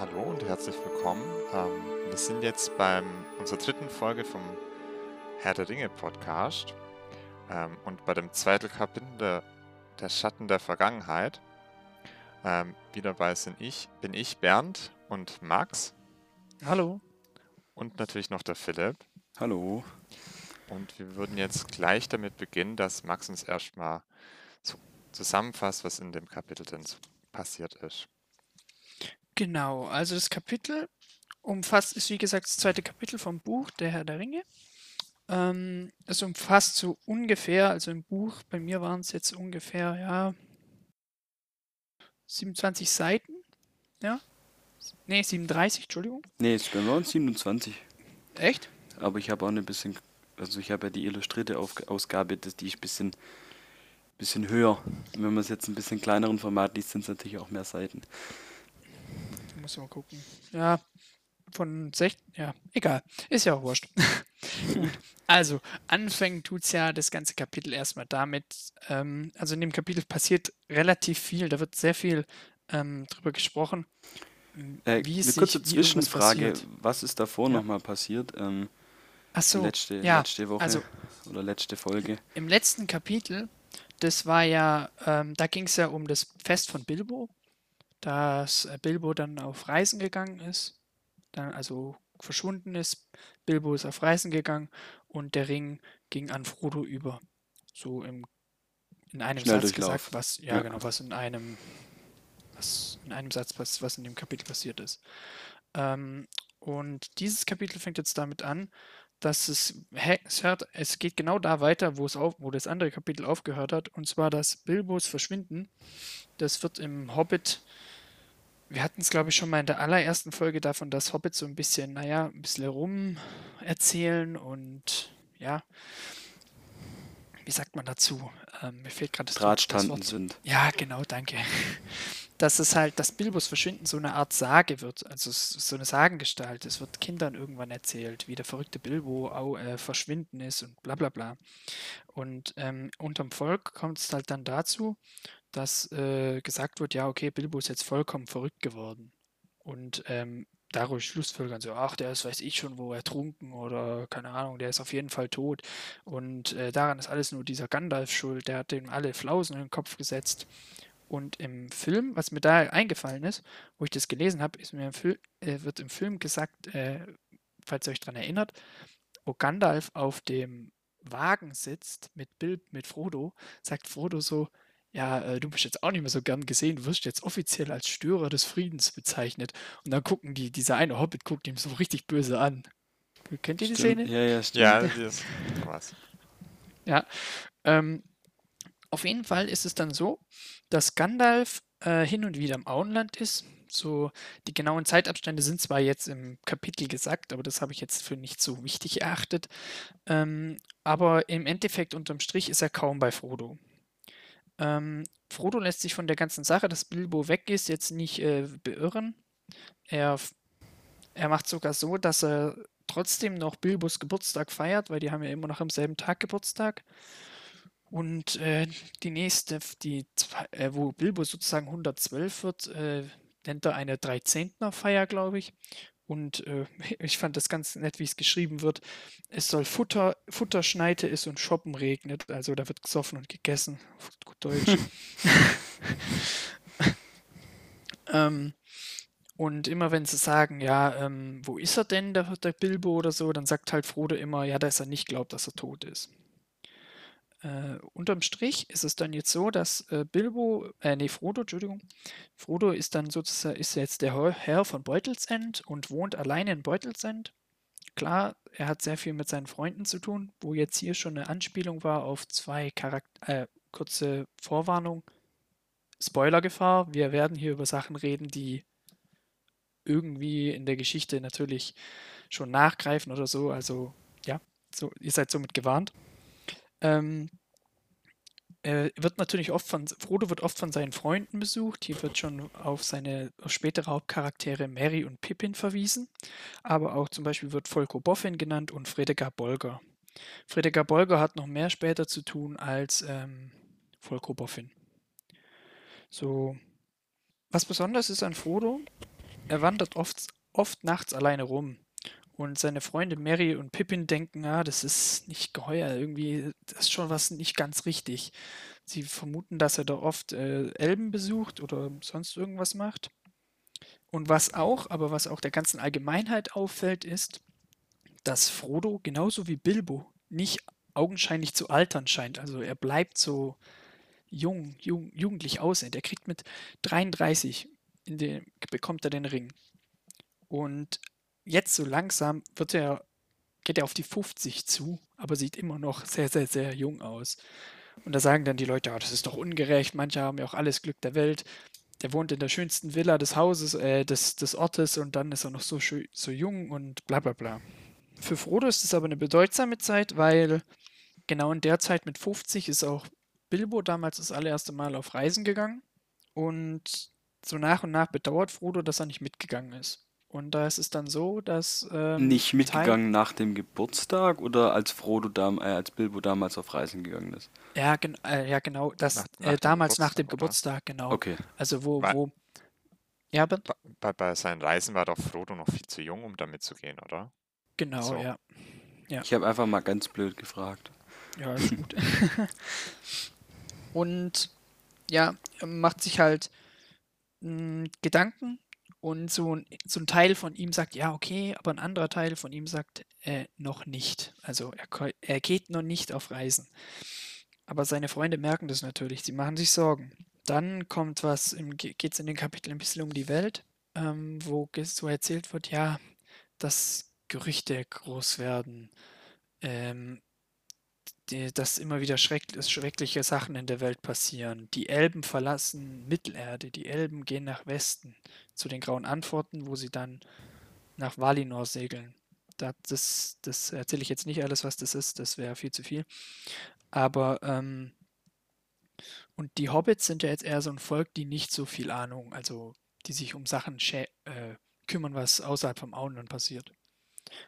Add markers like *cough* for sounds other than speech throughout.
hallo und herzlich willkommen. Ähm, wir sind jetzt beim unserer dritten Folge vom Herr der Ringe Podcast ähm, und bei dem zweiten Kapitel der, der Schatten der Vergangenheit. Ähm, wieder dabei sind ich, bin ich Bernd und Max Hallo. und natürlich noch der Philipp. Hallo. Und wir würden jetzt gleich damit beginnen, dass Max uns erstmal so zusammenfasst, was in dem Kapitel denn so passiert ist. Genau, also das Kapitel umfasst, ist wie gesagt das zweite Kapitel vom Buch Der Herr der Ringe. Ähm, es umfasst so ungefähr, also im Buch, bei mir waren es jetzt ungefähr, ja, 27 Seiten, ja. Nee, 37, Entschuldigung. Nee, es uns 27. Echt? Aber ich habe auch ein bisschen, also ich habe ja die illustrierte Ausgabe, das, die ist ein bisschen, bisschen höher. Und wenn man es jetzt ein bisschen kleineren Format liest, sind es natürlich auch mehr Seiten. Muss mal gucken. Ja, von 16, ja, egal. Ist ja auch wurscht. *laughs* Gut. Also, anfangen tut es ja das ganze Kapitel erstmal damit. Ähm, also in dem Kapitel passiert relativ viel, da wird sehr viel ähm, drüber gesprochen. Äh, wie eine kurze sich, Zwischenfrage, was ist davor Ja. nochmal passiert? Ähm, Ach so, letzte, ja, letzte Woche also oder letzte Folge. im letzten Kapitel, das war ja, ähm, da ging es ja um das Fest von Bilbo, dass äh, Bilbo dann auf Reisen gegangen ist, dann also verschwunden ist. Bilbo ist auf Reisen gegangen und der Ring ging an Frodo über. So im, in einem Satz Schnelldurchlauf. gesagt, was, ja, Ja. genau, was in einem, was in einem Satz, was, was in dem Kapitel passiert ist. Ähm, und dieses Kapitel fängt jetzt damit an, dass es, es, hört, es geht genau da weiter, wo es auf, wo das andere Kapitel aufgehört hat, und zwar das Bilbos Verschwinden. Das wird im Hobbit, wir hatten es glaube ich schon mal in der allerersten Folge davon, dass Hobbit so ein bisschen, naja, ein bisschen rum erzählen und ja, wie sagt man dazu? Ähm, mir fehlt gerade das, Drahtstanden sind. Ja, genau, danke. Dass es halt, dass Bilbos Verschwinden so eine Art Sage wird, also so eine Sagengestalt. Es wird Kindern irgendwann erzählt, wie der verrückte Bilbo au, äh, verschwinden ist und bla bla bla. Und ähm, unterm Volk kommt es halt dann dazu, dass äh, gesagt wird, ja, okay, Bilbo ist jetzt vollkommen verrückt geworden. Und ähm, dadurch Schlussfolgern so, ach, der ist, weiß ich schon, wo ertrunken oder keine Ahnung, der ist auf jeden Fall tot. Und äh, daran ist alles nur dieser Gandalf schuld, der hat dem alle Flausen in den Kopf gesetzt. Und im Film, was mir da eingefallen ist, wo ich das gelesen habe, äh, wird im Film gesagt, äh, falls ihr euch daran erinnert, wo Gandalf auf dem Wagen sitzt mit Bill, mit Frodo, sagt Frodo so, ja, äh, du bist jetzt auch nicht mehr so gern gesehen, du wirst jetzt offiziell als Störer des Friedens bezeichnet. Und dann gucken die, dieser eine Hobbit guckt ihm so richtig böse an. Kennt ihr die Stimmt. Szene? Ja, ja, stimmt. Ja, das *laughs* ist was. Ja, ähm, auf jeden Fall ist es dann so, dass Gandalf äh, hin und wieder im Auenland ist. So, die genauen Zeitabstände sind zwar jetzt im Kapitel gesagt, aber das habe ich jetzt für nicht so wichtig erachtet. Ähm, aber im Endeffekt unterm Strich ist er kaum bei Frodo. Ähm, Frodo lässt sich von der ganzen Sache, dass Bilbo weg ist, jetzt nicht äh, beirren. Er, er macht sogar so, dass er trotzdem noch Bilbos Geburtstag feiert, weil die haben ja immer noch am selben Tag Geburtstag. Und äh, die nächste, die, äh, wo Bilbo sozusagen 112 wird, äh, nennt er eine Dreizehntner-Feier, glaube ich. Und äh, *laughs* ich fand das ganz nett, wie es geschrieben wird. Es soll Futter, Futterschneite ist und Shoppen regnet. Also da wird gesoffen und gegessen. Gut Deutsch. *laughs* *laughs* ähm, und immer wenn sie sagen, ja, ähm, wo ist er denn, der, der Bilbo oder so, dann sagt halt Frodo immer, ja, dass er nicht glaubt, dass er tot ist. Äh, unterm Strich ist es dann jetzt so, dass äh, Bilbo, äh, nee, Frodo, Entschuldigung, Frodo ist dann sozusagen, ist jetzt der Herr von Beutelsend und wohnt alleine in Beutelsend. Klar, er hat sehr viel mit seinen Freunden zu tun, wo jetzt hier schon eine Anspielung war auf zwei Charakter, äh, kurze Vorwarnung. Spoilergefahr, wir werden hier über Sachen reden, die irgendwie in der Geschichte natürlich schon nachgreifen oder so. Also ja, so, ihr seid somit gewarnt. Ähm, er wird natürlich oft von, Frodo wird oft von seinen Freunden besucht. Hier wird schon auf seine spätere Hauptcharaktere Merry und Pippin verwiesen. Aber auch zum Beispiel wird Volko Boffin genannt und Fredegar Bolger. Fredegar Bolger hat noch mehr später zu tun als ähm, Volko Boffin. So, was besonders ist an Frodo, er wandert oft, oft nachts alleine rum. Und seine Freunde Mary und Pippin denken, ah, das ist nicht geheuer, irgendwie, das ist schon was nicht ganz richtig. Sie vermuten, dass er da oft äh, Elben besucht oder sonst irgendwas macht. Und was auch, aber was auch der ganzen Allgemeinheit auffällt, ist, dass Frodo genauso wie Bilbo nicht augenscheinlich zu altern scheint. Also er bleibt so jung, jung jugendlich aussehen. Er kriegt mit 33 in den, bekommt er den Ring. Und jetzt so langsam wird er, geht er auf die 50 zu, aber sieht immer noch sehr, sehr, sehr jung aus. Und da sagen dann die Leute, oh, das ist doch ungerecht, manche haben ja auch alles Glück der Welt. Der wohnt in der schönsten Villa des Hauses, äh, des, des Ortes und dann ist er noch so, so jung und bla bla bla. Für Frodo ist es aber eine bedeutsame Zeit, weil genau in der Zeit mit 50 ist auch Bilbo damals das allererste Mal auf Reisen gegangen. Und so nach und nach bedauert Frodo, dass er nicht mitgegangen ist. Und da ist es dann so, dass. Ähm, nicht mitgegangen Teil nach dem Geburtstag oder als Frodo dam äh, als Bilbo damals auf Reisen gegangen ist? Ja, gen äh, ja genau. Das, nach, nach äh, damals nach dem Geburtstag, genau. Okay. Also wo, wo. Ja, bei, bei, bei seinen Reisen war doch Frodo noch viel zu jung, um da mitzugehen, oder? Genau, so. ja. ja. Ich habe einfach mal ganz blöd gefragt. Ja, ist gut. *laughs* Und ja, macht sich halt mh, hm, Gedanken und so ein, so ein Teil von ihm sagt, ja, okay, aber ein anderer Teil von ihm sagt, äh, noch nicht. Also er, er geht noch nicht auf Reisen. Aber seine Freunde merken das natürlich, sie machen sich Sorgen. Dann kommt was, geht es in den Kapiteln ein bisschen um die Welt, ähm, wo so erzählt wird, ja, dass Gerüchte groß werden, ähm, dass immer wieder schreck, schreckliche Sachen in der Welt passieren. Die Elben verlassen Mittelerde, die Elben gehen nach Westen zu den Grauen Antworten, wo sie dann nach Valinor segeln. Das, das erzähle ich jetzt nicht alles, was das ist, das wäre viel zu viel. Aber, ähm, und die Hobbits sind ja jetzt eher so ein Volk, die nicht so viel Ahnung, also die sich um Sachen äh, kümmern, was außerhalb vom Auenland passiert.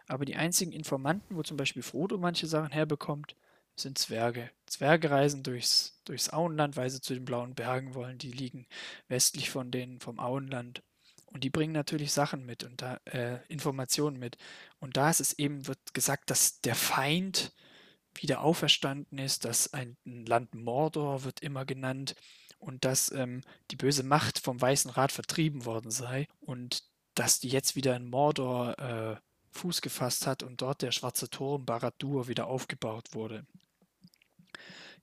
Aber die einzigen Informanten, wo zum Beispiel Frodo manche Sachen herbekommt, sind Zwerge. Zwerge reisen durchs, durchs Auenland, weil sie zu den blauen Bergen wollen. Die liegen westlich von denen vom Auenland. Und die bringen natürlich Sachen mit und da äh, Informationen mit. Und da ist es eben, wird gesagt, dass der Feind wieder auferstanden ist, dass ein, Land Mordor wird immer genannt und dass ähm, die böse Macht vom Weißen Rat vertrieben worden sei und dass die jetzt wieder in Mordor äh, Fuß gefasst hat und dort der schwarze Turm Barad-dûr wieder aufgebaut wurde.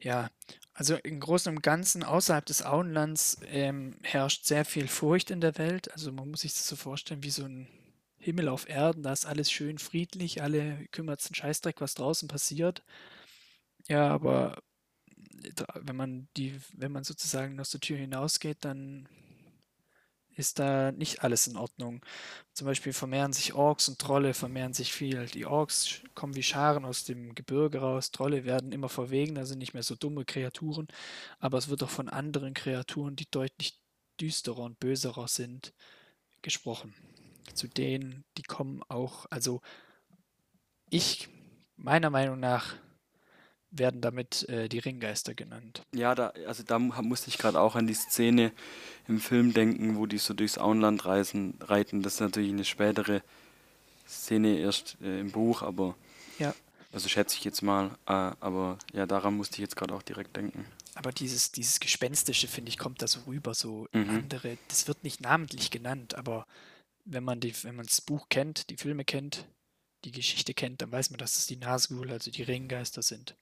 Ja, also im Großen und Ganzen außerhalb des Auenlands ähm, herrscht sehr viel Furcht in der Welt. Also man muss sich das so vorstellen wie so ein Himmel auf Erden. Da ist alles schön friedlich, alle kümmert sich einen Scheißdreck, was draußen passiert. Ja, aber wenn man die, wenn man sozusagen aus der Tür hinausgeht, dann ist da nicht alles in Ordnung. Zum Beispiel vermehren sich Orks und Trolle vermehren sich viel. Die Orks kommen wie Scharen aus dem Gebirge raus, Trolle werden immer verwegener, sind nicht mehr so dumme Kreaturen, aber es wird auch von anderen Kreaturen, die deutlich düsterer und böserer sind, gesprochen. Zu denen, die kommen auch, also ich, meiner Meinung nach, werden damit äh, die Ringgeister genannt. Ja, da, also da musste ich gerade auch an die Szene im Film denken, wo die so durchs Auenland reisen, reiten. Das ist natürlich eine spätere Szene erst äh, im Buch, aber ja. also schätze ich jetzt mal, äh, aber ja, daran musste ich jetzt gerade auch direkt denken. Aber dieses, dieses Gespenstische, finde ich, kommt da so rüber, so mhm. andere, das wird nicht namentlich genannt, aber wenn man die, wenn man das Buch kennt, die Filme kennt, die Geschichte kennt, dann weiß man, dass es die Nazgul, also die Ringgeister sind.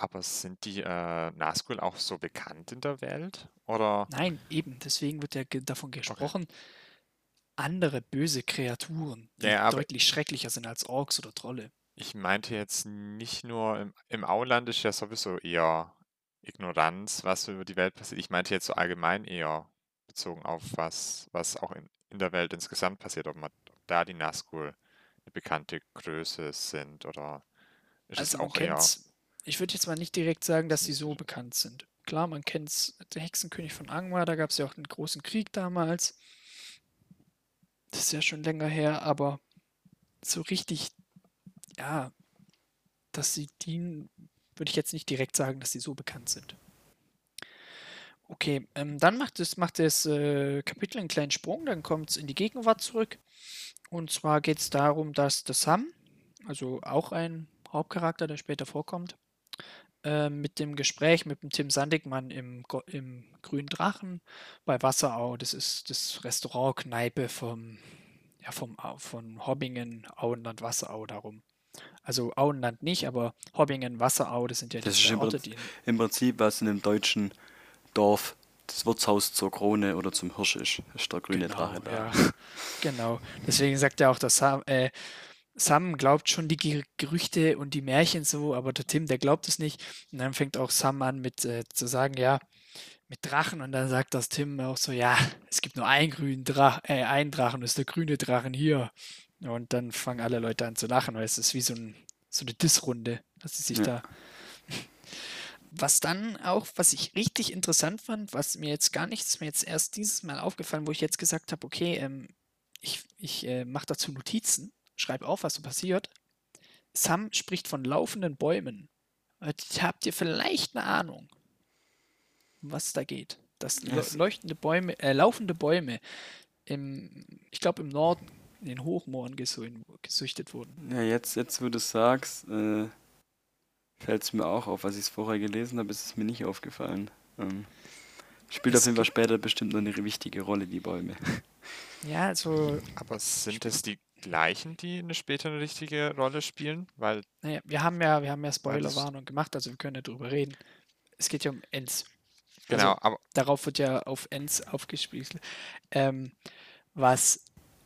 Aber sind die äh, Nazgul auch so bekannt in der Welt? Oder? Nein, eben. Deswegen wird ja davon gesprochen, okay. andere böse Kreaturen, die ja, deutlich schrecklicher sind als Orks oder Trolle. Ich meinte jetzt nicht nur im, im Auenland ist ja sowieso eher Ignoranz, was über die Welt passiert. Ich meinte jetzt so allgemein eher bezogen auf was, was auch in, in der Welt insgesamt passiert, ob, man, ob da die Nazgul eine bekannte Größe sind oder ist also es auch eher ich würde jetzt mal nicht direkt sagen, dass sie so bekannt sind. Klar, man kennt der Hexenkönig von Angmar, da gab es ja auch einen großen Krieg damals. Das ist ja schon länger her, aber so richtig, ja, dass sie dienen, würde ich jetzt nicht direkt sagen, dass sie so bekannt sind. Okay, ähm, dann macht es macht das äh, Kapitel einen kleinen Sprung, dann kommt es in die Gegenwart zurück. Und zwar geht es darum, dass der Sam, also auch ein Hauptcharakter, der später vorkommt, äh, mit dem Gespräch mit dem Tim Sandigmann im, im Grünen Drachen bei Wasserau, das ist das Restaurant, Kneipe vom, ja, vom, von Hobbingen, Auenland, Wasserau darum. Also Auenland nicht, aber Hobbingen, Wasserau, das sind ja das die Orte, die... Im Prinzip, was in einem deutschen Dorf das Wirtshaus zur Krone oder zum Hirsch ist, ist der grüne genau, Drache da. Ja, genau. Deswegen sagt er auch, dass Sam, äh, Sam glaubt schon die Gerüchte und die Märchen so, aber der Tim, der glaubt es nicht. Und dann fängt auch Sam an mit äh, zu sagen, ja, mit Drachen. Und dann sagt das Tim auch so, ja, es gibt nur einen grünen Drachen, äh, einen Drachen, das ist der grüne Drachen hier. Und dann fangen alle Leute an zu lachen, weil es ist wie so, ein, so eine Dissrunde, dass sie sich ja. da. Was dann auch, was ich richtig interessant fand, was mir jetzt gar nichts, mir jetzt erst dieses Mal aufgefallen, wo ich jetzt gesagt habe, okay, ähm, ich, ich äh, mache dazu Notizen, schreibe auf, was so passiert. Sam spricht von laufenden Bäumen. Habt ihr vielleicht eine Ahnung, was da geht? Dass leuchtende Bäume, äh, laufende Bäume im, ich glaube im Norden in den Hochmooren gesüchtet wurden. Ja, jetzt, jetzt wo du es sagst, äh, fällt es mir auch auf. Was ich vorher gelesen habe, ist es mir nicht aufgefallen. Ähm, spielt es auf jeden Fall später bestimmt noch eine wichtige Rolle, die Bäume. Ja, also. Aber sind es die gleichen, die eine später eine richtige Rolle spielen? Weil. Naja, wir haben ja, wir haben ja Spoilerwarnung gemacht, also wir können ja drüber reden. Es geht ja um Ends. Genau, also, aber. Darauf wird ja auf Ends aufgespielt. Ähm, was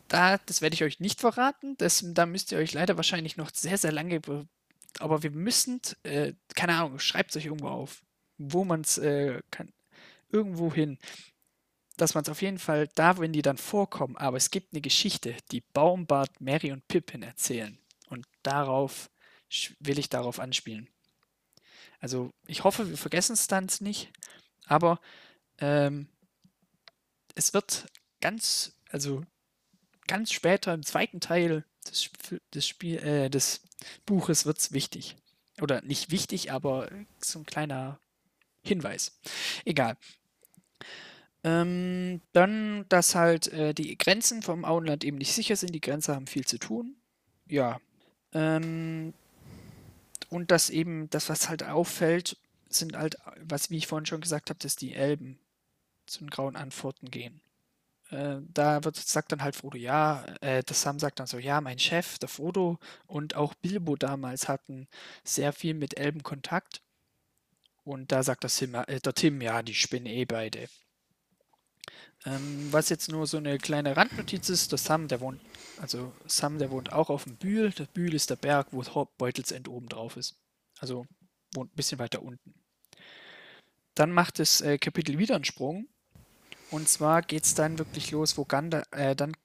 da, das werde ich euch nicht verraten. Das, da müsst ihr euch leider wahrscheinlich noch sehr, sehr lange. Aber wir müssen, äh, keine Ahnung, schreibt es euch irgendwo auf, wo man es äh, kann. Irgendwo hin. Dass man es auf jeden Fall da, wenn die dann vorkommen. Aber es gibt eine Geschichte, die Baumbart, Mary und Pippin erzählen. Und darauf will ich darauf anspielen. Also, ich hoffe, wir vergessen es dann nicht. Aber ähm, es wird ganz, also ganz später im zweiten Teil des, des, Spiel, äh, des Buches wird es wichtig. Oder nicht wichtig, aber so ein kleiner Hinweis. Egal. Ähm, dann, dass halt äh, die Grenzen vom Auenland eben nicht sicher sind. Die Grenzer haben viel zu tun. Ja. Ähm, und dass eben, das, was halt auffällt, sind halt, was, wie ich vorhin schon gesagt habe, dass die Elben zu den grauen Antworten gehen. Äh, da wird, sagt dann halt Frodo, ja, äh, das Sam sagt dann so, ja, mein Chef, der Frodo und auch Bilbo damals hatten sehr viel mit Elben Kontakt. Und da sagt das Tim, äh, der Tim, ja, die spinnen eh beide. Ähm, was jetzt nur so eine kleine Randnotiz ist, der Sam, der wohnt, also Sam, der wohnt auch auf dem Bühl. Der Bühl ist der Berg, wo Beutelsend oben drauf ist. Also wohnt ein bisschen weiter unten. Dann macht das äh, Kapitel wieder einen Sprung und zwar geht es dann wirklich los, wo Gandalf, äh, dann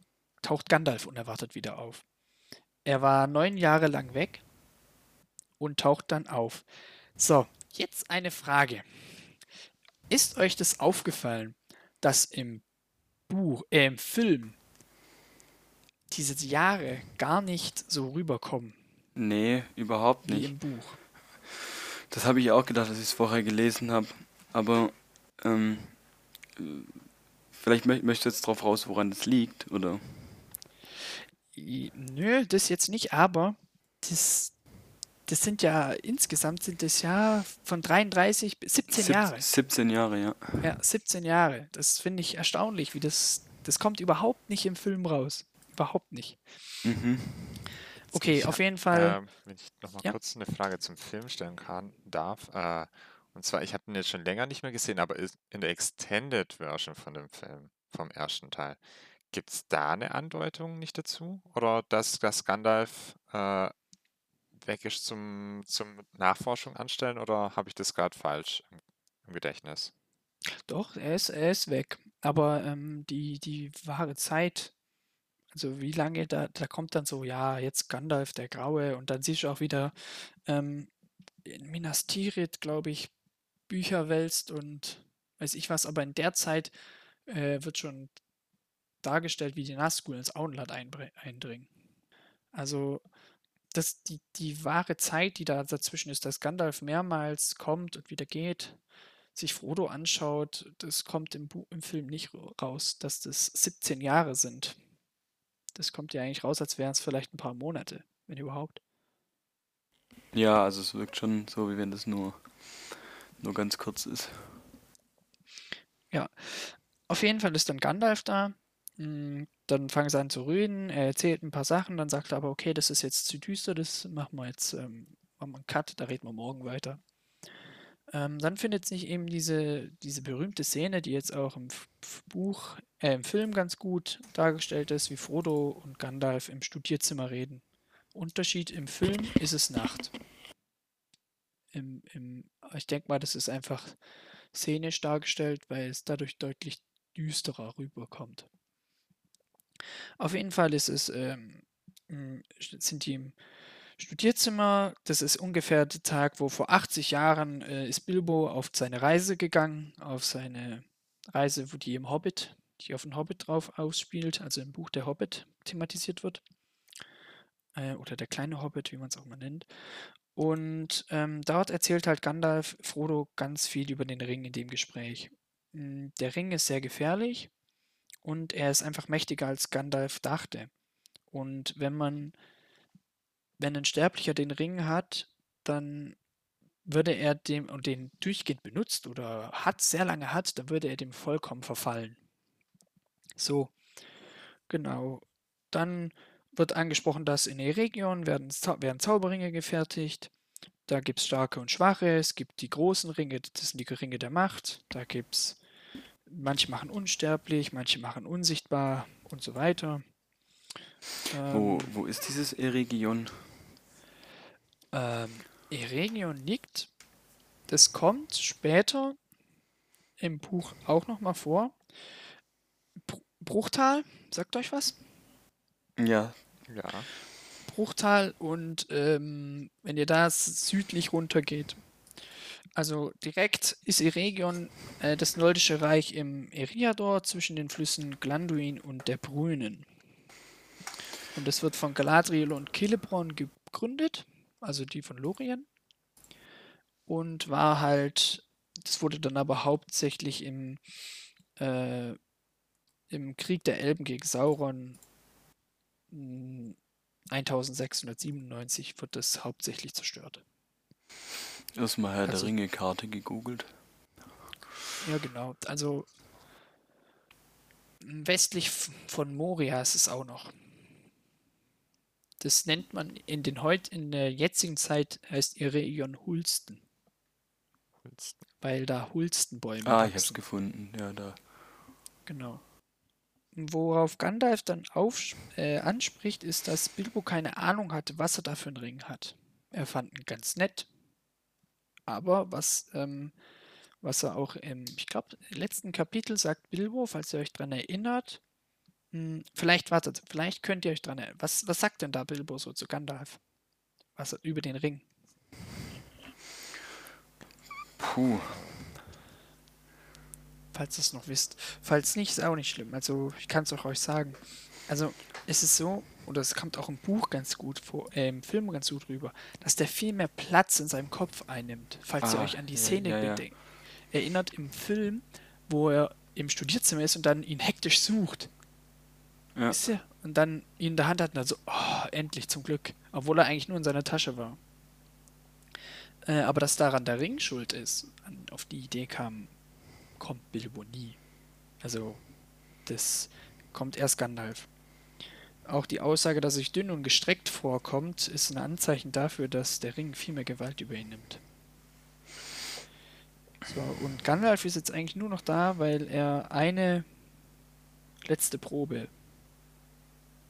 taucht Gandalf unerwartet wieder auf. Er war neun Jahre lang weg und taucht dann auf. So, jetzt eine Frage. Ist euch das aufgefallen, dass im Buch, äh, im Film diese Jahre gar nicht so rüberkommen? Nee, überhaupt nicht. Wie im Buch. Das habe ich auch gedacht, als ich es vorher gelesen habe. Aber ähm, Vielleicht mö möchtest du jetzt drauf raus, woran das liegt, oder? Nö, das jetzt nicht, aber das, das sind ja, insgesamt sind das ja von 33 bis 17 Sieb Jahre. 17 Jahre, ja. Ja, 17 Jahre. Das finde ich erstaunlich, wie das, das kommt überhaupt nicht im Film raus. Überhaupt nicht. Mhm. Okay, auf jeden Fall. Äh, wenn ich nochmal ja. kurz eine Frage zum Film stellen kann, darf. Äh, und zwar, ich habe ihn jetzt schon länger nicht mehr gesehen, aber in der Extended Version von dem Film, vom ersten Teil, gibt es da eine Andeutung nicht dazu? Oder dass, dass Gandalf äh, weg ist zum, zum Nachforschung anstellen? Oder habe ich das gerade falsch im, im, Gedächtnis? Doch, er ist, er ist weg. Aber ähm, die, die wahre Zeit, also wie lange, da, da kommt dann so, ja, jetzt Gandalf der Graue und dann siehst du auch wieder ähm, in Minas Tirith, glaube ich, Bücher wälzt und weiß ich was, aber in der Zeit äh, wird schon dargestellt, wie die Nazgul ins Auenland eindringen. Also das, die, die wahre Zeit, die da dazwischen ist, dass Gandalf mehrmals kommt und wieder geht, sich Frodo anschaut, das kommt im, Bu im Film nicht raus, dass das 17 Jahre sind. Das kommt ja eigentlich raus, als wären es vielleicht ein paar Monate, wenn überhaupt. Ja, also es wirkt schon so, wie wenn das nur, nur ganz kurz ist. Ja, auf jeden Fall ist dann Gandalf da. Hm, dann fangen sie an zu reden. Er erzählt ein paar Sachen, dann sagt er aber, okay, das ist jetzt zu düster, das machen wir jetzt, ähm, machen wir einen Cut, da reden wir morgen weiter. Ähm, dann findet sich eben diese, diese berühmte Szene, die jetzt auch im F Buch, äh, im Film ganz gut dargestellt ist, wie Frodo und Gandalf im Studierzimmer reden. Unterschied im Film ist es Nacht. Im, im, ich denke mal, das ist einfach szenisch dargestellt, weil es dadurch deutlich düsterer rüberkommt. Auf jeden Fall ist es, ähm, sind die im Studierzimmer. Das ist ungefähr der Tag, wo vor 80 Jahren äh, ist Bilbo auf seine Reise gegangen, auf seine Reise, wo die im Hobbit, die auf den Hobbit drauf ausspielt, also im Buch der Hobbit thematisiert wird. Äh, oder der kleine Hobbit, wie man es auch mal nennt. Und ähm, dort erzählt halt Gandalf Frodo ganz viel über den Ring in dem Gespräch. Hm, der Ring ist sehr gefährlich und er ist einfach mächtiger als Gandalf dachte. Und wenn man, wenn ein Sterblicher den Ring hat, dann würde er dem und den durchgehend benutzt oder hat sehr lange hat, dann würde er dem vollkommen verfallen. So, genau. Dann wird angesprochen, dass in Eregion werden, werden Zauberringe gefertigt. Da gibt es starke und schwache. Es gibt die großen Ringe, das sind die Ringe der Macht. Da gibt es, manche machen unsterblich, manche machen unsichtbar und so weiter. Ähm, wo, wo ist dieses Eregion? Ähm, Eregion liegt, das kommt später im Buch auch nochmal vor. Bruchtal, sagt euch was? Ja, ja. Bruchtal und ähm, wenn ihr da südlich runter geht, also direkt ist Eregion äh, das nordische Reich im Eriador zwischen den Flüssen Glanduin und der Brünen. Und das wird von Galadriel und Celeborn gegründet, also die von Lorien. Und war halt, das wurde dann aber hauptsächlich im, äh, im Krieg der Elben gegen Sauron 1697 wird es hauptsächlich zerstört. Erstmal Herr also, der Ringe-Karte gegoogelt. Ja, genau. Also westlich von Moria ist es auch noch. Das nennt man in den heut in der jetzigen Zeit heißt ihre Ion Hulsten. Hulsten. Weil da Hulstenbäume Ah, wachsen. ich hab's gefunden. Ja, da. Genau. Worauf Gandalf dann auf, äh, anspricht, ist, dass Bilbo keine Ahnung hatte, was er da für einen Ring hat. Er fand ihn ganz nett. Aber was, ähm, was er auch im, ich glaube, letzten Kapitel sagt Bilbo, falls ihr euch daran erinnert, mh, hm, vielleicht wartet, vielleicht könnt ihr euch daran erinnern. Was, was sagt denn da Bilbo so zu Gandalf? Was über den Ring? Puh, falls ihr es noch wisst. Falls nicht, ist auch nicht schlimm. Also ich kann es auch euch sagen. Also es ist so, oder es kommt auch im Buch ganz gut vor, äh, im Film ganz gut rüber, dass der viel mehr Platz in seinem Kopf einnimmt. Falls ah, ihr euch an die Szene ja, ja, ja. erinnert im Film, wo er im Studierzimmer ist und dann ihn hektisch sucht. Ja. Wisst ihr? Und dann ihn in der Hand hat und dann so, oh, endlich zum Glück. Obwohl er eigentlich nur in seiner Tasche war. Äh, aber dass daran der Ring schuld ist, an, auf die Idee kam kommt Bilbo nie. Also, das kommt erst Gandalf. Auch die Aussage, dass er sich dünn und gestreckt vorkommt, ist ein Anzeichen dafür, dass der Ring viel mehr Gewalt über ihn nimmt. So, und Gandalf ist jetzt eigentlich nur noch da, weil er eine letzte Probe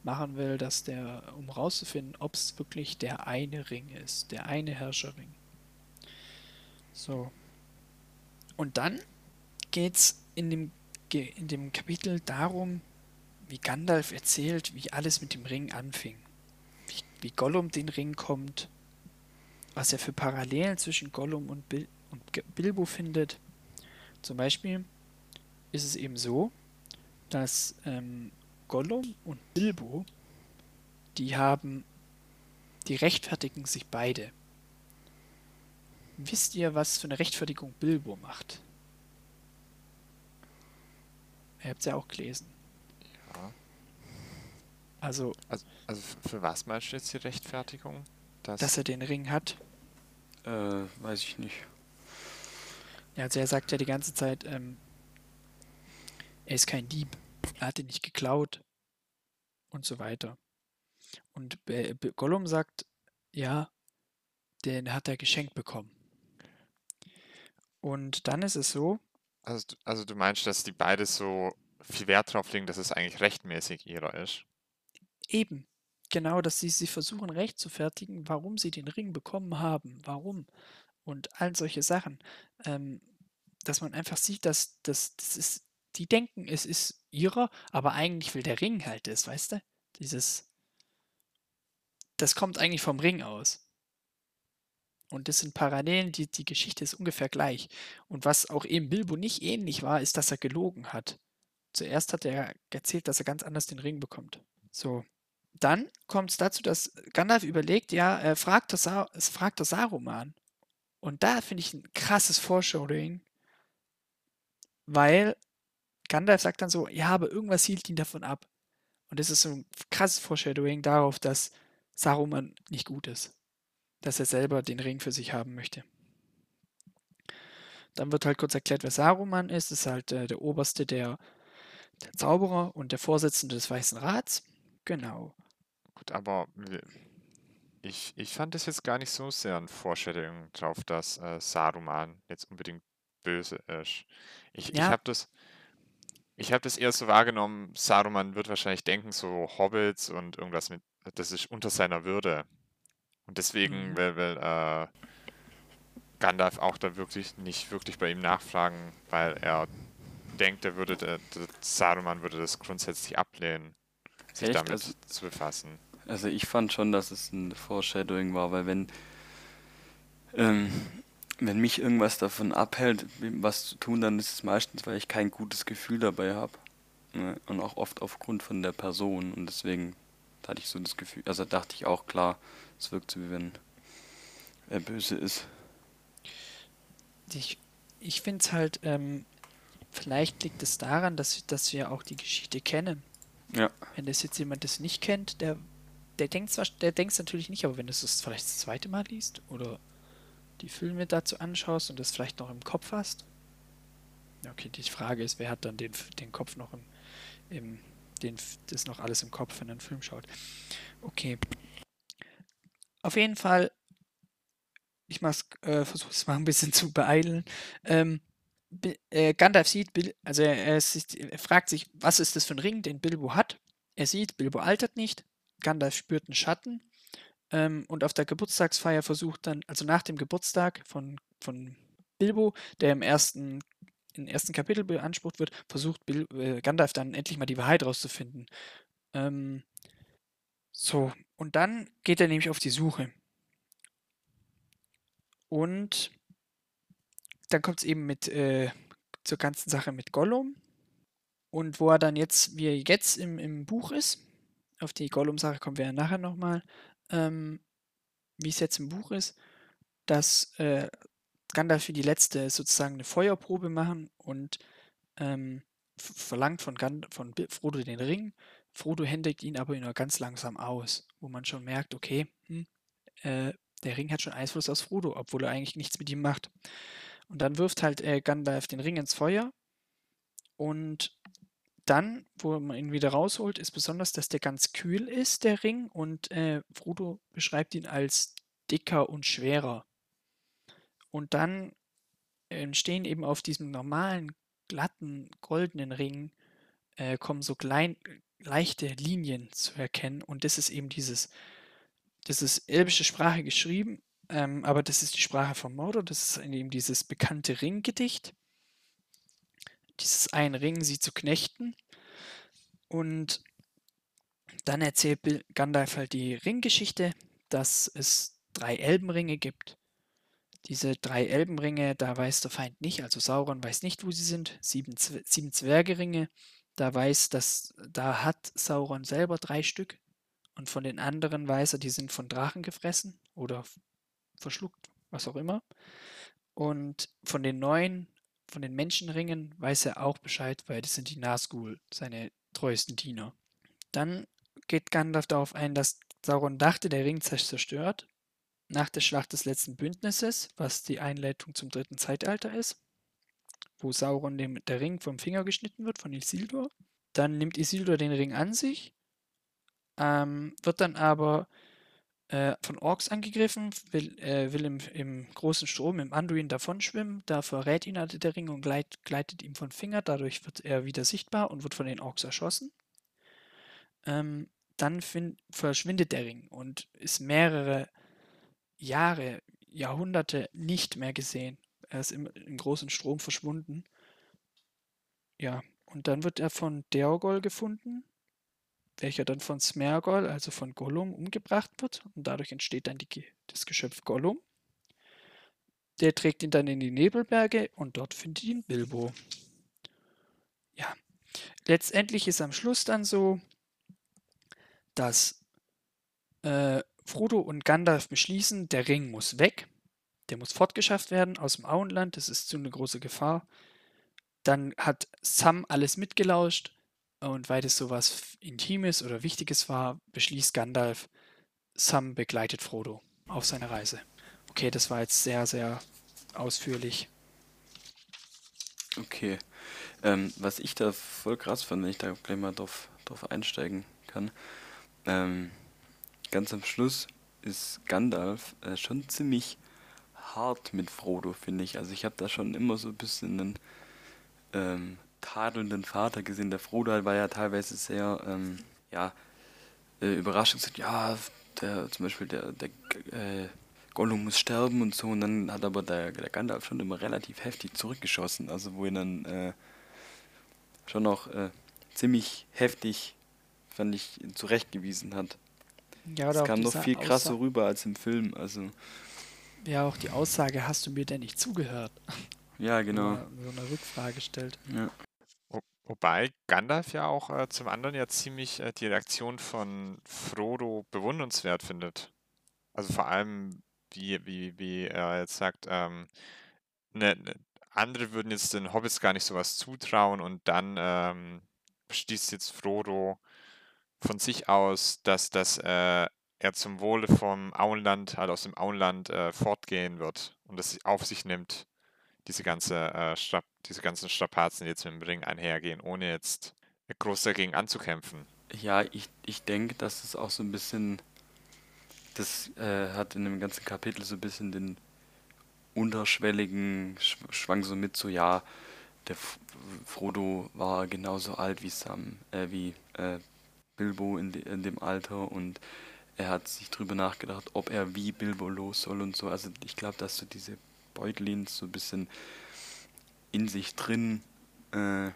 machen will, dass der, um rauszufinden, ob es wirklich der eine Ring ist, der eine Herrscherring. So. Und dann geht es in dem, in dem Kapitel darum, wie Gandalf erzählt, wie alles mit dem Ring anfing. Wie, wie Gollum den Ring kommt, was er für Parallelen zwischen Gollum und, Bil und Bilbo findet. Zum Beispiel ist es eben so, dass ähm, Gollum und Bilbo, die haben, die rechtfertigen sich beide. Wisst ihr, was für eine Rechtfertigung Bilbo macht? Ihr habt es ja auch gelesen. Also, Also, also für was meinst du jetzt die Rechtfertigung? Dass, dass er den Ring hat. Äh, weiß ich nicht. Ja, also er sagt ja die ganze Zeit, ähm, er ist kein Dieb, er hat ihn nicht geklaut und so weiter. Und Be Be Gollum sagt, ja, den hat er geschenkt bekommen. Und dann ist es so, also, du- also du meinst, dass die beide so viel Wert drauf legen, dass es eigentlich rechtmäßig ihrer ist? Eben, genau, dass sie, sie versuchen recht zu fertigen, warum sie den Ring bekommen haben, warum und all solche Sachen. Ähm, dass man einfach sieht, dass das, das ist, die denken, es ist ihrer, aber eigentlich will der Ring halt das, weißt du? Dieses, das kommt eigentlich vom Ring aus. Und das sind Parallelen, die, die Geschichte ist ungefähr gleich. Und was auch eben Bilbo nicht ähnlich war, ist, dass er gelogen hat. Zuerst hat er erzählt, dass er ganz anders den Ring bekommt. So. Dann kommt es dazu, dass Gandalf überlegt, ja, äh, fragt, das Sa fragt das Saruman. Und da finde ich ein krasses Foreshadowing, weil Gandalf sagt dann so, ja, aber irgendwas hielt ihn davon ab. Und das ist so ein krasses Foreshadowing darauf, dass Saruman nicht gut ist. Dass er selber den Ring für sich haben möchte. Dann wird halt kurz erklärt, wer Saruman ist. Das ist halt äh, der Oberste der, der Zauberer und der Vorsitzende des Weißen Rats. Genau. Gut, aber wir- ich, ich fand es jetzt gar nicht so sehr ein Foreshadowing drauf, dass äh, Saruman jetzt unbedingt böse ist. Ich, ich Ja. habe das, ich habe das eher so wahrgenommen, Saruman wird wahrscheinlich denken, so Hobbits und irgendwas mit, das ist unter seiner Würde. Und deswegen Mhm. will, will äh, Gandalf auch da wirklich nicht wirklich bei ihm nachfragen, weil er denkt, er würde, der, der Saruman würde das grundsätzlich ablehnen, sich Echt? damit Also- zu befassen. Also ich fand schon, dass es ein Foreshadowing war, weil wenn, ähm, wenn mich irgendwas davon abhält, was zu tun, dann ist es meistens, weil ich kein gutes Gefühl dabei habe. Ne? Und auch oft aufgrund von der Person. Und deswegen hatte ich so das Gefühl, also dachte ich auch, klar, es wirkt so, wie wenn er böse ist. Ich, ich finde es halt, ähm, vielleicht liegt es daran, dass, dass wir auch die Geschichte kennen. Ja. Wenn das jetzt jemand das nicht kennt, der, der denkt zwar, der denkt es natürlich nicht, aber wenn du es vielleicht das zweite Mal liest oder die Filme dazu anschaust und das vielleicht noch im Kopf hast. Okay, die Frage ist, wer hat dann den, den Kopf noch im, im den, das noch alles im Kopf, wenn er einen Film schaut. Okay. Auf jeden Fall, ich äh, versuche es mal ein bisschen zu beeilen. Ähm, äh, Gandalf sieht, Bil also er, er, ist, er fragt sich, was ist das für ein Ring, den Bilbo hat. Er sieht, Bilbo altert nicht. Gandalf spürt einen Schatten. Ähm, und auf der Geburtstagsfeier versucht dann, also nach dem Geburtstag von, von Bilbo, der im ersten, im ersten Kapitel beansprucht wird, versucht Bil äh, Gandalf dann endlich mal die Wahrheit rauszufinden. Ähm, so, und dann geht er nämlich auf die Suche. Und dann kommt es eben mit äh, zur ganzen Sache mit Gollum. Und wo er dann jetzt, wie er jetzt im, im Buch ist, auf die Gollum-Sache kommen wir ja nachher nochmal, ähm, wie es jetzt im Buch ist, dass äh, Gandalf für die letzte sozusagen eine Feuerprobe machen und ähm, verlangt von, Gand von Frodo den Ring. Frodo händigt ihn aber nur ganz langsam aus, wo man schon merkt, okay, hm, äh, der Ring hat schon Einfluss aus Frodo, obwohl er eigentlich nichts mit ihm macht. Und dann wirft halt äh, Gandalf den Ring ins Feuer. Und dann, wo man ihn wieder rausholt, ist besonders, dass der ganz kühl ist, der Ring. Und äh, Frodo beschreibt ihn als dicker und schwerer. Und dann entstehen eben auf diesem normalen, glatten, goldenen Ring, äh, kommen so klein, leichte Linien zu erkennen. Und das ist eben dieses, das ist elbische Sprache geschrieben, ähm, aber das ist die Sprache von Mordor. Das ist eben dieses bekannte Ringgedicht. Dieses ein Ring, sie zu knechten. Und dann erzählt Gandalf halt die Ringgeschichte, dass es drei Elbenringe gibt. Diese drei Elbenringe, da weiß der Feind nicht, also Sauron weiß nicht, wo sie sind. Sieben, sieben Zwergeringe, da weiß, dass da hat Sauron selber drei Stück. Und von den anderen weiß er, die sind von Drachen gefressen oder verschluckt, was auch immer. Und von den neun von den Menschenringen weiß er auch Bescheid, weil das sind die Nazgul, seine treuesten Diener. Dann geht Gandalf darauf ein, dass Sauron dachte, der Ring sei zerstört, nach der Schlacht des letzten Bündnisses, was die Einleitung zum dritten Zeitalter ist, wo Sauron dem der Ring vom Finger geschnitten wird von Isildur. Dann nimmt Isildur den Ring an sich, ähm, wird dann aber äh, von Orks angegriffen, will, äh, will im, im, großen Strom im Anduin davonschwimmen, da verrät ihn halt der Ring und gleit, gleitet ihm von Finger, dadurch wird er wieder sichtbar und wird von den Orks erschossen. Ähm, dann find, verschwindet der Ring und ist mehrere Jahre, Jahrhunderte nicht mehr gesehen. Er ist im, im großen Strom verschwunden. Ja, und dann wird er von Deogol gefunden, welcher dann von Smergol, also von Gollum, umgebracht wird. Und dadurch entsteht dann die, das Geschöpf Gollum. Der trägt ihn dann in die Nebelberge und dort findet ihn Bilbo. Ja, letztendlich ist am Schluss dann so, dass äh, Frodo und Gandalf beschließen, der Ring muss weg. Der muss fortgeschafft werden aus dem Auenland. Das ist zu eine große Gefahr. Dann hat Sam alles mitgelauscht und weil das so was Intimes oder Wichtiges war, beschließt Gandalf, Sam begleitet Frodo auf seine Reise. Okay, das war jetzt sehr, sehr ausführlich. Okay. Ähm, was ich da voll krass fand, wenn ich da gleich mal drauf, drauf einsteigen kann, ähm, ganz am Schluss ist Gandalf äh, schon ziemlich hart mit Frodo, finde ich. Also ich habe da schon immer so ein bisschen einen ähm, tadelnden Vater gesehen. Der Frodo war ja teilweise sehr, ähm, ja, äh, überraschend. Ja, der, zum Beispiel der, der äh, Gollum muss sterben und so. Und dann hat aber der, der Gandalf schon immer relativ heftig zurückgeschossen. Also wo er dann äh, schon auch äh, ziemlich heftig, fand ich, zurechtgewiesen hat. Ja, das kam noch viel krasser Aussage. rüber als im Film. Also. Ja, auch die Aussage, hast du mir denn nicht zugehört? Ja, genau. So eine Rückfrage stellt. Ja. Wobei Gandalf ja auch äh, zum anderen ja ziemlich äh, die Reaktion von Frodo bewundernswert findet. Also vor allem, wie, wie, wie er jetzt sagt, ähm, ne, ne, andere würden jetzt den Hobbits gar nicht sowas zutrauen und dann ähm, beschließt jetzt Frodo, von sich aus, dass, dass äh, er zum Wohle vom Auenland, halt aus dem Auenland äh, fortgehen wird und das auf sich nimmt, diese, ganze, äh, diese ganzen Strapazen, die jetzt mit dem Ring einhergehen, ohne jetzt groß dagegen anzukämpfen. Ja, ich, ich denke, dass es auch so ein bisschen, das äh, hat in dem ganzen Kapitel so ein bisschen den unterschwelligen Schwang so mit, so ja, der Frodo war genauso alt wie Sam, äh, wie äh, Bilbo in, de, in dem Alter und er hat sich drüber nachgedacht, ob er wie Bilbo los soll und so. Also ich glaube, dass so diese Beutlins so ein bisschen in sich drin äh,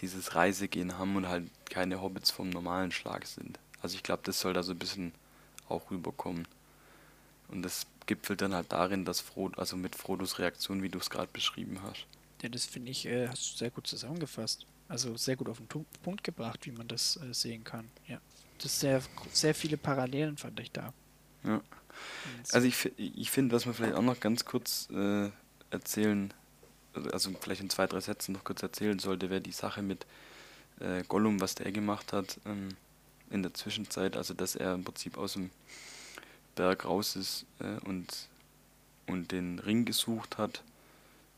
dieses Reisegehen haben und halt keine Hobbits vom normalen Schlag sind. Also ich glaube, das soll da so ein bisschen auch rüberkommen. Und das gipfelt dann halt darin, dass Frodo, also mit Frodos Reaktion, wie du es gerade beschrieben hast. Ja, das finde ich, äh, hast du sehr gut zusammengefasst. Also sehr gut auf den Punkt gebracht, wie man das äh, sehen kann. Ja. Das ist sehr, sehr viele Parallelen fand ich da. Ja. Also ich, ich finde, was man vielleicht auch noch ganz kurz äh, erzählen, also vielleicht in zwei, drei Sätzen noch kurz erzählen sollte, wäre die Sache mit äh, Gollum, was der gemacht hat ähm, in der Zwischenzeit, also dass er im Prinzip aus dem Berg raus ist äh, und, und den Ring gesucht hat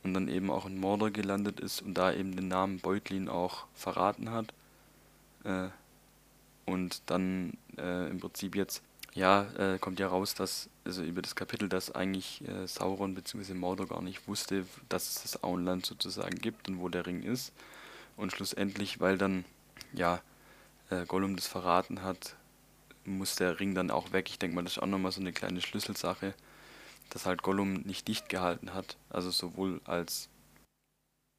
und dann eben auch in Mordor gelandet ist und da eben den Namen Beutlin auch verraten hat. Äh, und dann äh, im Prinzip jetzt, ja, äh, kommt ja raus, dass, also über das Kapitel, dass eigentlich äh, Sauron bzw. Mordor gar nicht wusste, dass es das Auenland sozusagen gibt und wo der Ring ist. Und schlussendlich, weil dann, ja, äh, Gollum das verraten hat, muss der Ring dann auch weg. Ich denke mal, das ist auch nochmal so eine kleine Schlüsselsache dass halt Gollum nicht dicht gehalten hat. Also sowohl als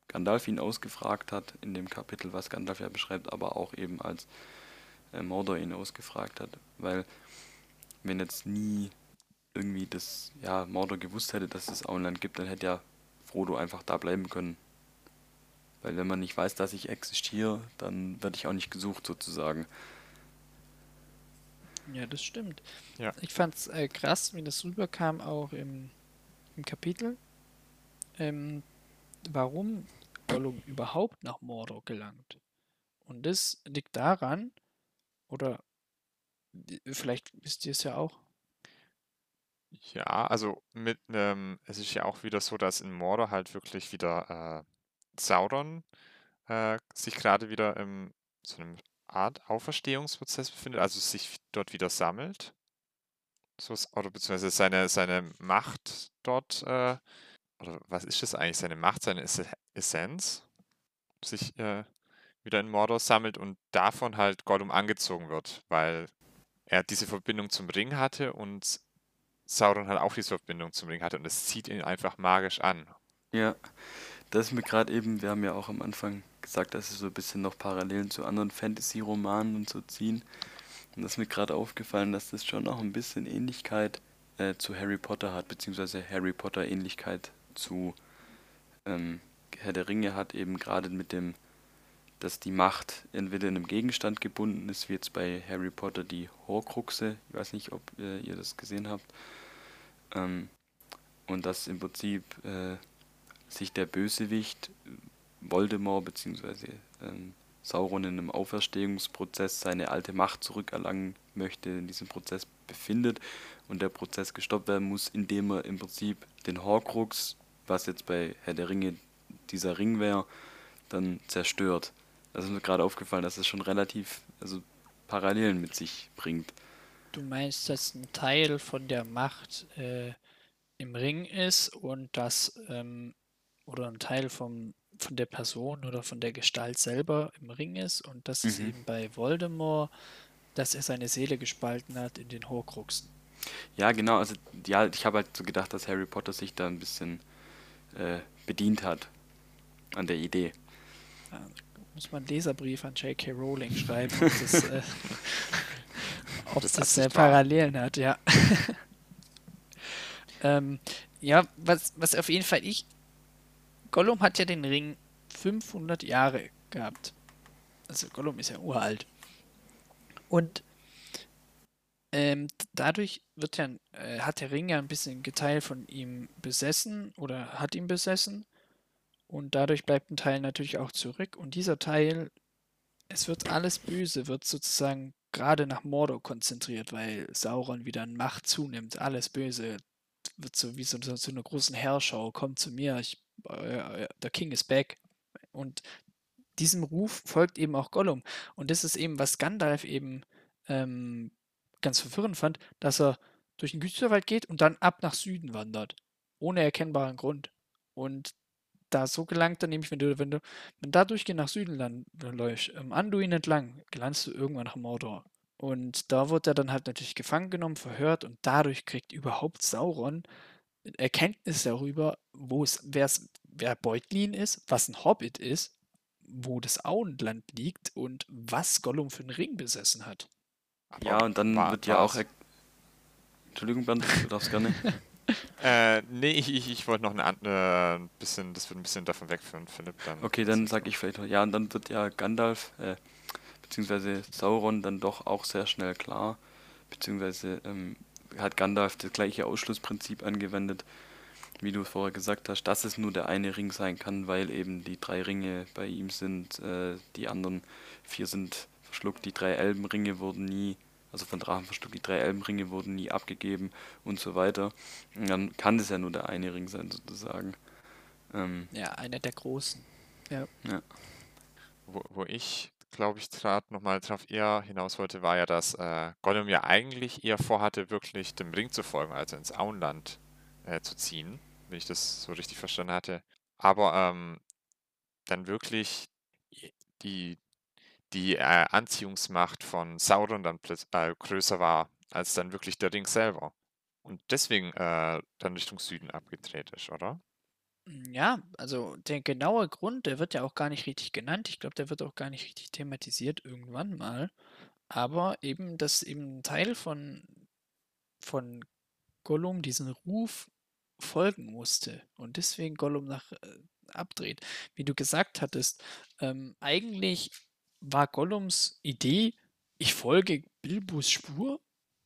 Gandalf ihn ausgefragt hat, in dem Kapitel, was Gandalf ja beschreibt, aber auch eben als äh, Mordor ihn ausgefragt hat. Weil, wenn jetzt nie irgendwie das, ja, Mordor gewusst hätte, dass es Auenland gibt, dann hätte ja Frodo einfach da bleiben können. Weil wenn man nicht weiß, dass ich existiere, dann werde ich auch nicht gesucht sozusagen. Ja, das stimmt. Ja. Ich fand es äh, krass, wie das rüberkam, auch im, im Kapitel. Ähm, warum Gollum überhaupt nach Mordor gelangt. Und das liegt daran, oder vielleicht wisst ihr es ja auch. Ja, also mit ähm, es ist ja auch wieder so, dass in Mordor halt wirklich wieder äh, Sauron äh, sich gerade wieder im so einem Art Auferstehungsprozess befindet, also sich dort wieder sammelt. So, oder beziehungsweise seine, seine Macht dort, äh, oder was ist das eigentlich? Seine Macht, seine Essenz sich äh, wieder in Mordor sammelt und davon halt Gollum angezogen wird, weil er diese Verbindung zum Ring hatte und Sauron halt auch diese Verbindung zum Ring hatte und es zieht ihn einfach magisch an. Ja, das ist mir gerade eben, wir haben ja auch am Anfang gesagt, dass es so ein bisschen noch Parallelen zu anderen Fantasy-Romanen und so ziehen. Und das ist mir gerade aufgefallen, dass das schon auch ein bisschen Ähnlichkeit äh, zu Harry Potter hat, beziehungsweise Harry Potter Ähnlichkeit zu ähm, Herr der Ringe hat, eben gerade mit dem, dass die Macht entweder in einem Gegenstand gebunden ist, wie jetzt bei Harry Potter die Horcruxe, ich weiß nicht, ob äh, ihr das gesehen habt, ähm, und dass im Prinzip äh, sich der Bösewicht Voldemort bzw. Ähm, Sauron in einem Auferstehungsprozess seine alte Macht zurückerlangen möchte, in diesem Prozess befindet und der Prozess gestoppt werden muss, indem er im Prinzip den Horcrux, was jetzt bei Herr der Ringe dieser Ring wäre, dann zerstört. Das ist mir gerade aufgefallen, dass es schon relativ also Parallelen mit sich bringt. Du meinst, dass ein Teil von der Macht äh, im Ring ist und dass ähm, oder ein Teil vom, von der Person oder von der Gestalt selber im Ring ist und das mhm. ist eben bei Voldemort, dass er seine Seele gespalten hat in den Horcruxen. Ja, genau, also ja, ich habe halt so gedacht, dass Harry Potter sich da ein bisschen äh, bedient hat an der Idee. Ja, muss man einen Leserbrief an J.K. Rowling schreiben, *laughs* ob das, äh, ob das, das äh, Parallelen hat, ja. *laughs* ähm, ja, was, was auf jeden Fall ich Gollum hat ja den Ring 500 Jahre gehabt. Also Gollum ist ja uralt. Und ähm, dadurch wird ja, äh, hat der Ring ja ein bisschen Teil von ihm besessen oder hat ihn besessen. Und dadurch bleibt ein Teil natürlich auch zurück. Und dieser Teil, es wird alles Böse, wird sozusagen gerade nach Mordor konzentriert, weil Sauron wieder an Macht zunimmt. Alles Böse wird so wie so, so, so eine großen Herrschau. Kommt zu mir, ich äh, der King is back. Und diesem Ruf folgt eben auch Gollum. Und das ist eben, was Gandalf eben ähm, ganz verwirrend fand, dass er durch den Güterwald geht und dann ab nach Süden wandert. Ohne erkennbaren Grund. Und da so gelangt er nämlich, wenn du, wenn du, wenn da durchgehend nach Süden land, läufst, ähm, Anduin entlang, gelangst du irgendwann nach Mordor. Und da wird er dann halt natürlich gefangen genommen, verhört und dadurch kriegt überhaupt Sauron Erkenntnis darüber, wo es, wer Beutlin ist, was ein Hobbit ist, wo das Auenland liegt und was Gollum für einen Ring besessen hat. Aber ja, und dann war, wird ja auch. Entschuldigung, Bernd, du darfst gerne. *laughs* *laughs* äh, nee, ich, ich, ich wollte noch eine andere, äh, bisschen, das wird ein bisschen davon wegführen, Philipp. Dann okay, dann sage ich vielleicht noch, ja, und dann wird ja Gandalf, äh, beziehungsweise Sauron dann doch auch sehr schnell klar, beziehungsweise ähm, hat Gandalf das gleiche Ausschlussprinzip angewendet, wie du vorher gesagt hast, dass es nur der eine Ring sein kann, weil eben die drei Ringe bei ihm sind, äh, die anderen vier sind verschluckt, die drei Elbenringe wurden nie, also von Drachen verschluckt, die drei Elbenringe wurden nie abgegeben und so weiter. Und dann kann es ja nur der eine Ring sein, sozusagen. Ähm, ja, einer der großen. Ja. ja. Wo, wo ich glaube ich, gerade nochmal drauf eher hinaus wollte, war ja, dass äh, Gollum ja eigentlich eher vorhatte, wirklich dem Ring zu folgen, also ins Auenland äh, zu ziehen, wenn ich das so richtig verstanden hatte. Aber ähm, dann wirklich die, die äh, Anziehungsmacht von Sauron dann äh, größer war, als dann wirklich der Ring selber. Und deswegen äh, dann Richtung Süden abgedreht ist, oder? Hm, ja, also der genaue Grund, der wird ja auch gar nicht richtig genannt. Ich glaube, der wird auch gar nicht richtig thematisiert irgendwann mal. Aber eben, dass eben ein Teil von, von Gollum diesen Ruf folgen musste und deswegen Gollum nach äh, abdreht. Wie du gesagt hattest, ähm, eigentlich war Gollums Idee, ich folge Bilbos Spur.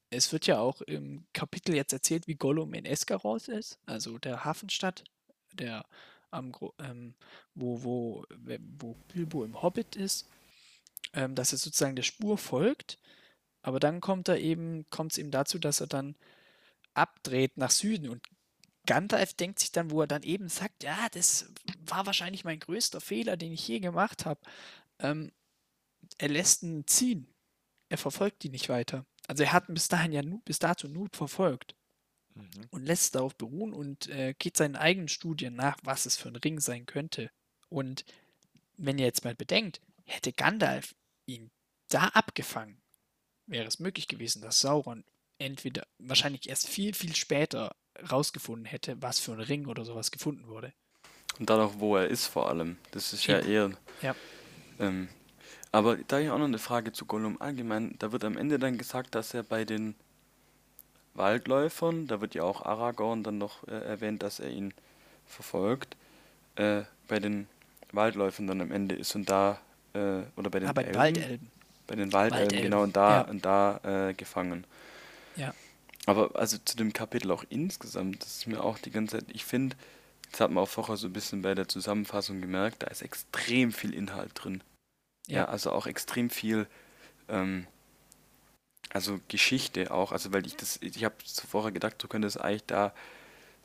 Es wird ja auch im Kapitel jetzt erzählt, wie Gollum in Esgaroth ist, also der Hafenstadt der am ähm, wo, wo, wo Bilbo im Hobbit ist, ähm, dass er sozusagen der Spur folgt. Aber dann kommt er eben, kommt es eben dazu, dass er dann abdreht nach Süden und Gandalf denkt sich dann, wo er dann eben sagt, ja, das war wahrscheinlich mein größter Fehler, den ich je gemacht habe. Ähm, er lässt ihn ziehen. Er verfolgt ihn nicht weiter. Also er hat bis dahin ja bis dato nur verfolgt mhm. und lässt darauf beruhen und äh, geht seinen eigenen Studien nach, was es für ein Ring sein könnte. Und wenn ihr jetzt mal bedenkt, hätte Gandalf ihn da abgefangen, wäre es möglich gewesen, dass Sauron entweder wahrscheinlich erst viel, viel später rausgefunden hätte, was für ein Ring oder sowas gefunden wurde. Und dann auch, wo er ist vor allem. Das ist ja eher. Ja. Ähm, aber da habe ich auch noch eine Frage zu Gollum allgemein. Da wird am Ende dann gesagt, dass er bei den Waldläufern, da wird ja auch Aragorn dann noch äh, erwähnt, dass er ihn verfolgt, äh, bei den Waldläufern dann am Ende ist und da, äh, oder bei den ah, bei Elben, Waldelben. Bei den Waldelben, Waldelben. genau, und da, ja. und da äh, gefangen. Ja. Aber also zu dem Kapitel auch insgesamt, das ist mir auch die ganze Zeit, ich finde, das hat man auch vorher so ein bisschen bei der Zusammenfassung gemerkt, da ist extrem viel Inhalt drin. Ja, also auch extrem viel, ähm, also Geschichte auch, also weil ich das, ich habe vorher gedacht, du könntest eigentlich da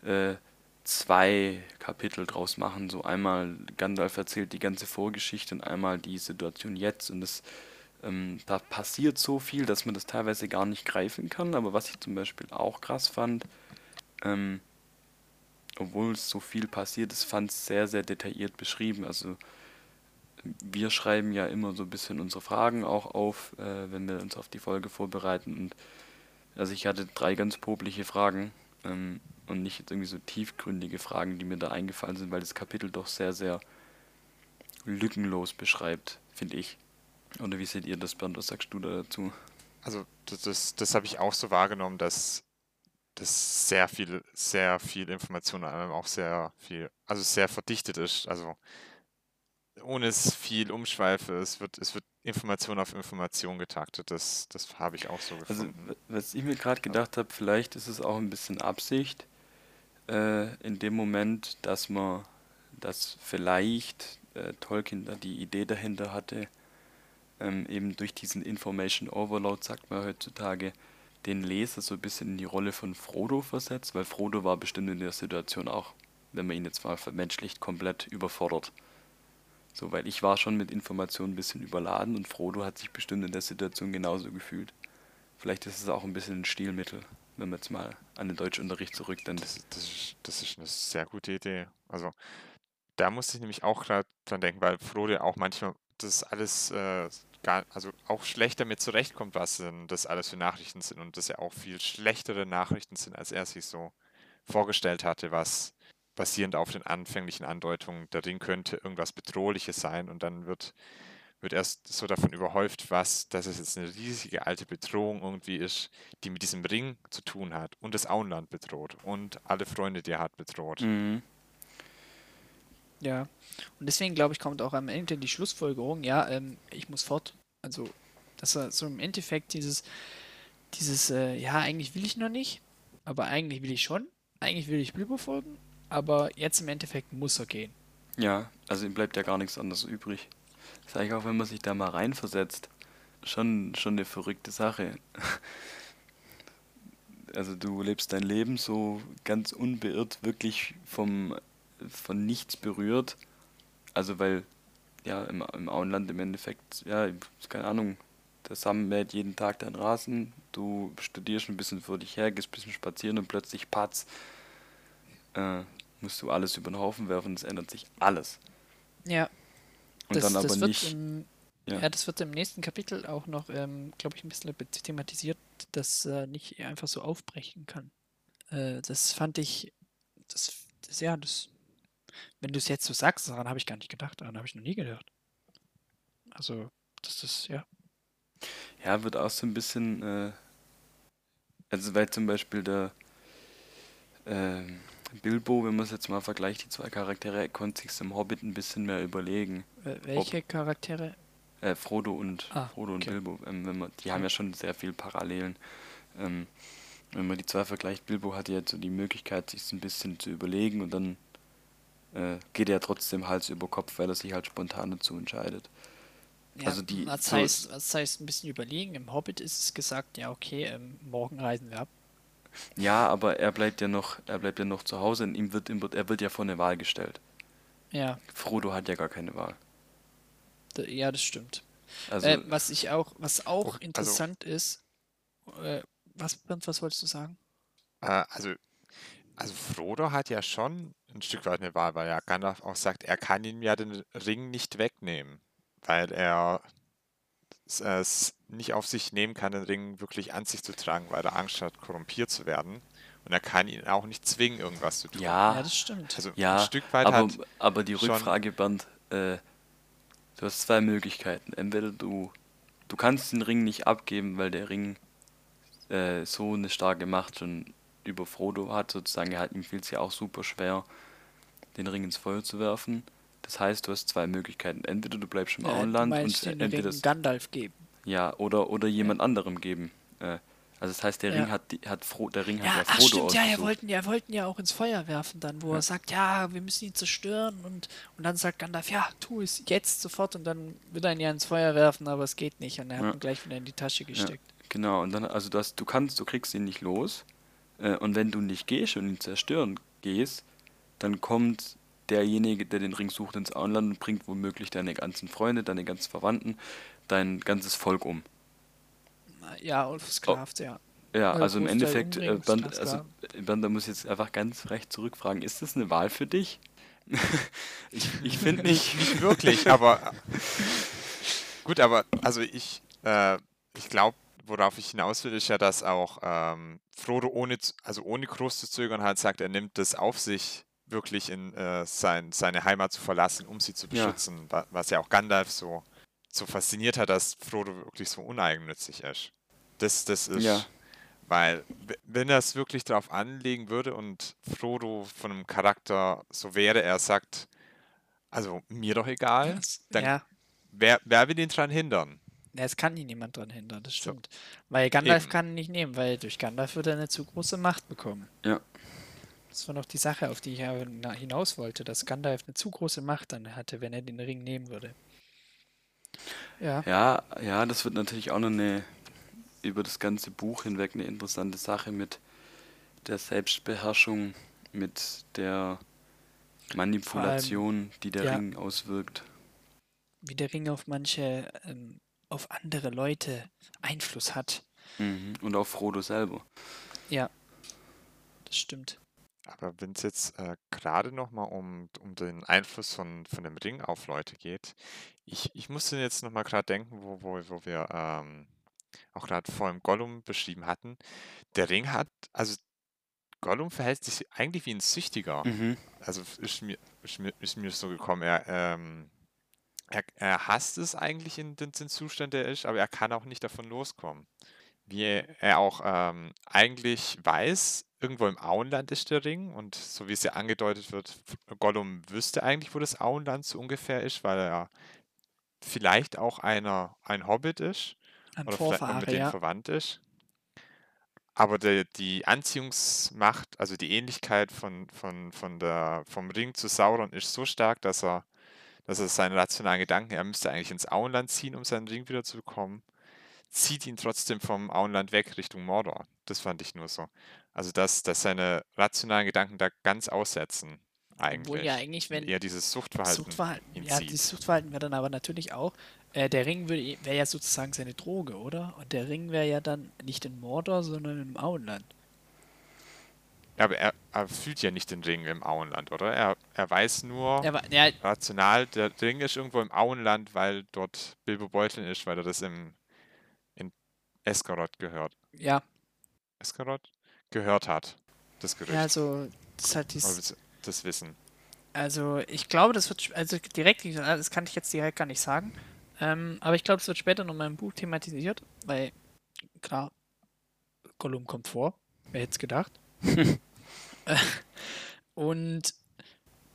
äh, zwei Kapitel draus machen. So einmal Gandalf erzählt die ganze Vorgeschichte und einmal die Situation jetzt und das ähm, da passiert so viel, dass man das teilweise gar nicht greifen kann. Aber was ich zum Beispiel auch krass fand, ähm, obwohl es so viel passiert ist, fand es sehr, sehr detailliert beschrieben. Also wir schreiben ja immer so ein bisschen unsere Fragen auch auf, äh, wenn wir uns auf die Folge vorbereiten. Und also ich hatte drei ganz popliche Fragen ähm, und nicht jetzt irgendwie so tiefgründige Fragen, die mir da eingefallen sind, weil das Kapitel doch sehr, sehr lückenlos beschreibt, finde ich. Oder wie seht ihr das, Bernd? Was sagst du da dazu? Also, das, das, das habe ich auch so wahrgenommen, dass das sehr viel, sehr viel Information, auch sehr viel, also sehr verdichtet ist. Also ohne es viel Umschweife, es wird, es wird Information auf Information getaktet. Das, das habe ich auch so also, gefunden. Also, was ich mir gerade gedacht habe, vielleicht ist es auch ein bisschen Absicht äh, in dem Moment, dass man, dass vielleicht äh, Tolkien da die Idee dahinter hatte, ähm, eben durch diesen Information Overload, sagt man heutzutage, den Leser so ein bisschen in die Rolle von Frodo versetzt, weil Frodo war bestimmt in der Situation auch, wenn man ihn jetzt mal vermenschlicht, komplett überfordert. So, weil ich war schon mit Informationen ein bisschen überladen und Frodo hat sich bestimmt in der Situation genauso gefühlt. Vielleicht ist es auch ein bisschen ein Stilmittel, wenn man jetzt mal an den Deutschunterricht zurückdenkt. Das, das, ist, das ist eine sehr gute Idee. Also, da musste ich nämlich auch gerade dran denken, weil Frodo auch manchmal das alles äh, gar, also auch schlecht damit zurechtkommt, was denn das alles für Nachrichten sind und das ja auch viel schlechtere Nachrichten sind, als er sich so vorgestellt hatte, was basierend auf den anfänglichen Andeutungen, der Ring könnte irgendwas Bedrohliches sein und dann wird, wird erst so davon überhäuft, was, dass es jetzt eine riesige alte Bedrohung irgendwie ist, die mit diesem Ring zu tun hat und das Auenland bedroht und alle Freunde, die er hat, bedroht. Mhm. Ja, und deswegen glaube ich, kommt auch am Ende die Schlussfolgerung, ja, ähm, ich muss fort. Also, dass er so im Endeffekt dieses, dieses, äh, ja, eigentlich will ich noch nicht, aber eigentlich will ich schon. Eigentlich will ich Bilbo folgen, aber jetzt im Endeffekt muss er gehen. Ja, also ihm bleibt ja gar nichts anderes übrig. Das ist eigentlich auch, wenn man sich da mal reinversetzt, schon, schon eine verrückte Sache. *laughs* Also du lebst dein Leben so ganz unbeirrt, wirklich vom von nichts berührt. Also weil, ja, im, im Auenland im Endeffekt, ja, keine Ahnung, der Sam mäht jeden Tag deinen Rasen, du studierst ein bisschen vor dich her, gehst ein bisschen spazieren und plötzlich patz, äh, musst du alles über den Haufen werfen, es ändert sich alles. Ja. Und das, dann aber nicht. Im, ja. ja. das wird im nächsten Kapitel auch noch, ähm, glaube ich, ein bisschen thematisiert, dass äh, nicht einfach so aufbrechen kann. Äh, das fand ich, das, das ja, das wenn du es jetzt so sagst, daran habe ich gar nicht gedacht, daran habe ich noch nie gedacht. Also, das ist, ja. Ja, wird auch so ein bisschen, äh, also weil zum Beispiel der äh, Bilbo, wenn man es jetzt mal vergleicht, die zwei Charaktere, er konnte sich im Hobbit ein bisschen mehr überlegen. welche Ob, Charaktere? Äh, Frodo und ah, Frodo okay. und Bilbo, ähm, wenn man, die haben ja schon sehr viel Parallelen. Ähm, wenn man die zwei vergleicht, Bilbo hatte jetzt so die Möglichkeit, sich ein bisschen zu überlegen und dann äh, geht er trotzdem Hals über Kopf, weil er sich halt spontan dazu entscheidet. Ja, Also die was heißt, was heißt ein bisschen überlegen? Im Hobbit ist es gesagt, ja okay, ähm, morgen reisen wir ab. Ja, aber er bleibt ja noch, er bleibt ja noch zu Hause und ihm wird, ihm wird, er wird ja vor eine Wahl gestellt. Ja, Frodo hat ja gar keine Wahl. ja, das stimmt. Also, Äh, was ich auch, was auch Oh, also- interessant ist, äh, was, Bernd, was wolltest du sagen? Äh, also, also Frodo hat ja schon ein Stück weit eine Wahl, weil ja Gandalf auch sagt, er kann ihm ja den Ring nicht wegnehmen, weil er es- es nicht auf sich nehmen kann, den Ring wirklich an sich zu tragen, weil er Angst hat, korrumpiert zu werden. Und er kann ihn auch nicht zwingen, irgendwas zu tun. ja, Ja, das stimmt. Also ja, ein Stück weit aber, hat aber die Rückfrage, Bernd, äh, du hast zwei Möglichkeiten. Entweder du, du kannst den Ring nicht abgeben, weil der Ring äh, so eine starke Macht schon über Frodo hat, sozusagen, er hat, ihm fiel es ja auch super schwer, den Ring ins Feuer zu werfen. Das heißt, du hast zwei Möglichkeiten. Entweder du bleibst im Äh, du Auenland und den entweder Ring Gandalf geben. Ja, oder, oder jemand anderem geben. Äh, also das heißt, der Ja. Ring hat, die, hat Fro der Ring hat Ja, ja ach Frodo stimmt, ja, er ausgesucht. wollten ja, wollten ja auch ins Feuer werfen dann, wo Ja. er sagt, ja, wir müssen ihn zerstören und, und dann sagt Gandalf, ja, tu es jetzt sofort und dann will er ihn ja ins Feuer werfen, aber es geht nicht und er hat Ja. ihn gleich wieder in die Tasche gesteckt. Genau, und dann, also das, du kannst, du kriegst ihn nicht los. Äh, und wenn du nicht gehst und ihn zerstören gehst, dann kommt derjenige, der den Ring sucht, ins Auenland und bringt womöglich deine ganzen Freunde, deine ganzen Verwandten, dein ganzes Volk um. Ja, und versklavt, ja. Ja, Also also im Endeffekt, äh, ganz also, äh, Bernd, da muss ich jetzt einfach ganz recht zurückfragen, ist das eine Wahl für dich? *laughs* ich ich *laughs* finde nicht. nicht wirklich, *laughs* aber gut, aber also ich, äh, ich glaube, worauf ich hinaus will, ist ja, dass auch ähm, Frodo ohne, also ohne groß zu zögern halt sagt, er nimmt das auf sich, wirklich in äh, sein, seine Heimat zu verlassen, um sie zu Ja. beschützen, wa- was ja auch Gandalf so, so fasziniert hat, dass Frodo wirklich so uneigennützig ist. Das, das ist, Ja. weil wenn er es wirklich darauf anlegen würde und Frodo von einem Charakter so wäre, er sagt, also mir doch egal, Das, dann ja, Wer, wer will ihn dran hindern? ja, es kann ihn niemand dran hindern, das stimmt. Weil Gandalf Eben. kann ihn nicht nehmen, weil durch Gandalf wird er eine zu große Macht bekommen. Ja. Das war noch die Sache, auf die ich hinaus wollte, dass Gandalf eine zu große Macht dann hatte, wenn er den Ring nehmen würde. Ja, Ja, ja, das wird natürlich auch noch eine über das ganze Buch hinweg eine interessante Sache mit der Selbstbeherrschung, mit der Manipulation, die der ja. Ring auswirkt. wie der Ring auf manche, ähm, auf andere Leute Einfluss hat. Mhm. Und auch Frodo selber. Ja, das stimmt. Aber wenn es jetzt äh, gerade nochmal um, um den Einfluss von, von dem Ring auf Leute geht, ich, ich musste jetzt nochmal gerade denken, wo, wo, wo wir ähm, auch gerade vor dem Gollum beschrieben hatten. Der Ring hat, also Gollum verhält sich eigentlich wie ein Süchtiger. Mhm. Also ist mir, ist mir, ist mir so gekommen, er, ähm, er, er hasst es eigentlich in den, den Zustand, der er ist, aber er kann auch nicht davon loskommen. Wie er, er auch ähm, eigentlich weiß, irgendwo im Auenland ist der Ring und so wie es ja angedeutet wird, Gollum wüsste eigentlich, wo das Auenland so ungefähr ist, weil er vielleicht auch einer, ein Hobbit ist Ein oder vielleicht Vorfahre, mit denen ja. verwandt ist. Aber der, die Anziehungsmacht, also die Ähnlichkeit von, von, von der, vom Ring zu Sauron ist so stark, dass er, dass er seinen rationalen Gedanken, er müsste eigentlich ins Auenland ziehen, um seinen Ring wieder zu bekommen, zieht ihn trotzdem vom Auenland weg Richtung Mordor. Das fand ich nur so. Also, dass, dass seine rationalen Gedanken da ganz aussetzen, eigentlich. Obwohl ja eigentlich, wenn Eher dieses Suchtverhalten. Suchtverhalten, ja, zieht. dieses Suchtverhalten wäre dann aber natürlich auch, äh, der Ring wäre ja sozusagen seine Droge, oder? Und der Ring wäre ja dann nicht in Mordor, sondern im Auenland. Ja, aber er, er fühlt ja nicht den Ring im Auenland, oder? Er, er weiß nur, Er war, ja, rational, der Ring ist irgendwo im Auenland, weil dort Bilbo Beutlin ist, weil er das im, in Eskarot gehört. ja, Eskarot? Gehört hat. Das Gerücht. ja, also, das hat Oder dies, das, das Wissen. also ich glaube, das wird, also direkt, das kann ich jetzt direkt gar nicht sagen, ähm, aber ich glaube, es wird später noch mal im Buch thematisiert, weil, klar, Gollum kommt vor, wer hätte es gedacht. *laughs* Äh, Und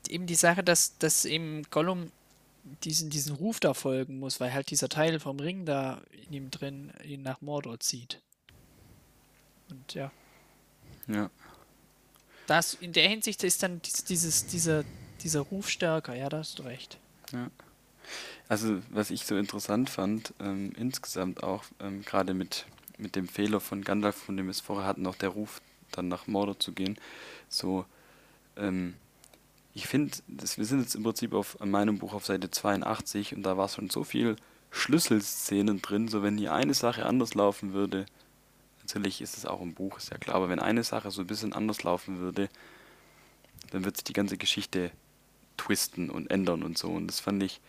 eben die Sache, dass, dass eben Gollum diesen, diesen Ruf da folgen muss, weil halt dieser Teil vom Ring da in ihm drin ihn nach Mordor zieht. Und ja, Ja. das in der Hinsicht ist dann dies- dieses, dieser, dieser Ruf stärker, ja, da hast du recht. Ja. Also, was ich so interessant fand, ähm, insgesamt auch, ähm, gerade mit, mit dem Fehler von Gandalf, von dem wir es vorher hatten, auch der Ruf, dann nach Mordor zu gehen, so, ähm, ich finde, wir sind jetzt im Prinzip auf in meinem Buch auf Seite 82 und da war schon so viel Schlüsselszenen drin, so wenn hier eine Sache anders laufen würde, natürlich ist es auch im Buch, ist ja klar, aber wenn eine Sache so ein bisschen anders laufen würde, dann wird sich die ganze Geschichte twisten und ändern und so. Und das fand ich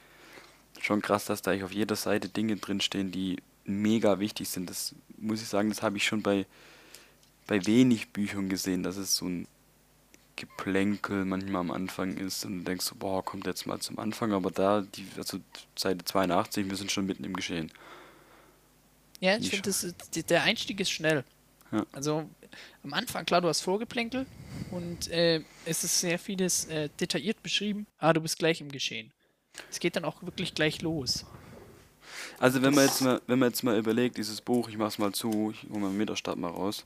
schon krass, dass da auf jeder Seite Dinge drinstehen, die mega wichtig sind. Das muss ich sagen, das habe ich schon bei, bei wenig Büchern gesehen, dass es so ein Geplänkel manchmal am Anfang ist und du denkst so, boah, kommt jetzt mal zum Anfang, aber da, die, also Seite 82, wir sind schon mitten im Geschehen. Ja, ich finde, der Einstieg ist schnell. Ja. Also am Anfang, klar, du hast Vorgeplänkel und äh, es ist sehr vieles äh, detailliert beschrieben. Ah, du bist gleich im Geschehen. Es geht dann auch wirklich gleich los. Also wenn man jetzt mal, wenn man jetzt mal überlegt, dieses Buch, ich mach's mal zu, ich hole mal Meterstab mal raus.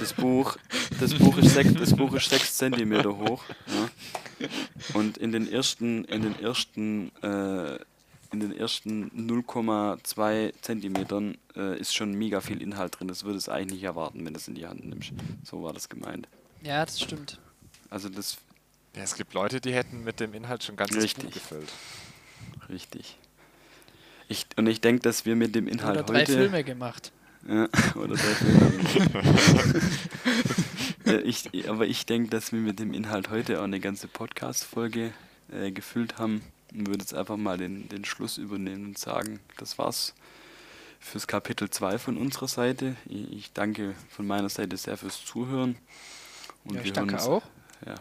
Das Buch, das Buch ist sechs, das Buch ist sechs Zentimeter hoch. Ja. Und in den ersten, in den ersten, äh, in den ersten 0,2 Zentimetern äh, ist schon mega viel Inhalt drin. Das würde es eigentlich nicht erwarten, wenn du es in die Hand nimmst. So war das gemeint. Ja, das stimmt. Also das ja, es gibt Leute, die hätten mit dem Inhalt schon ganz Buch gefüllt. Richtig. Ich, und ich denke, dass wir mit dem Inhalt oder drei heute... Filme gemacht. Ja, *laughs* oder drei Filme. *laughs* ich, aber ich denke, dass wir mit dem Inhalt heute auch eine ganze Podcast-Folge äh, gefüllt haben. Und würde jetzt einfach mal den, den Schluss übernehmen und sagen, das war's fürs Kapitel 2 von unserer Seite. Ich, danke von meiner Seite sehr fürs Zuhören. Und ja, ich danke uns, auch. Ja,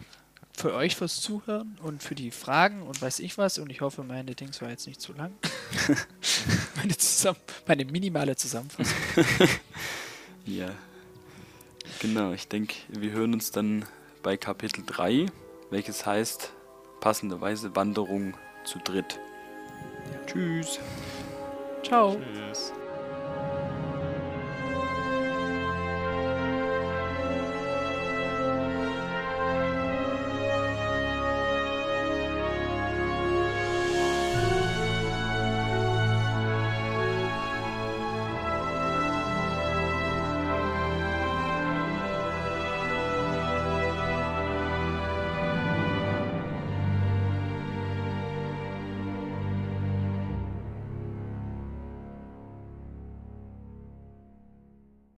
für euch fürs Zuhören und für die Fragen und weiß ich was. Und ich hoffe, meine Dings war jetzt nicht zu lang. *laughs* meine, zusammen, meine minimale Zusammenfassung. *laughs* ja. Genau, ich denke, wir hören uns dann bei Kapitel 3, welches heißt passenderweise Wanderung zu dritt. Ja. Tschüss. Ciao. Tschüss.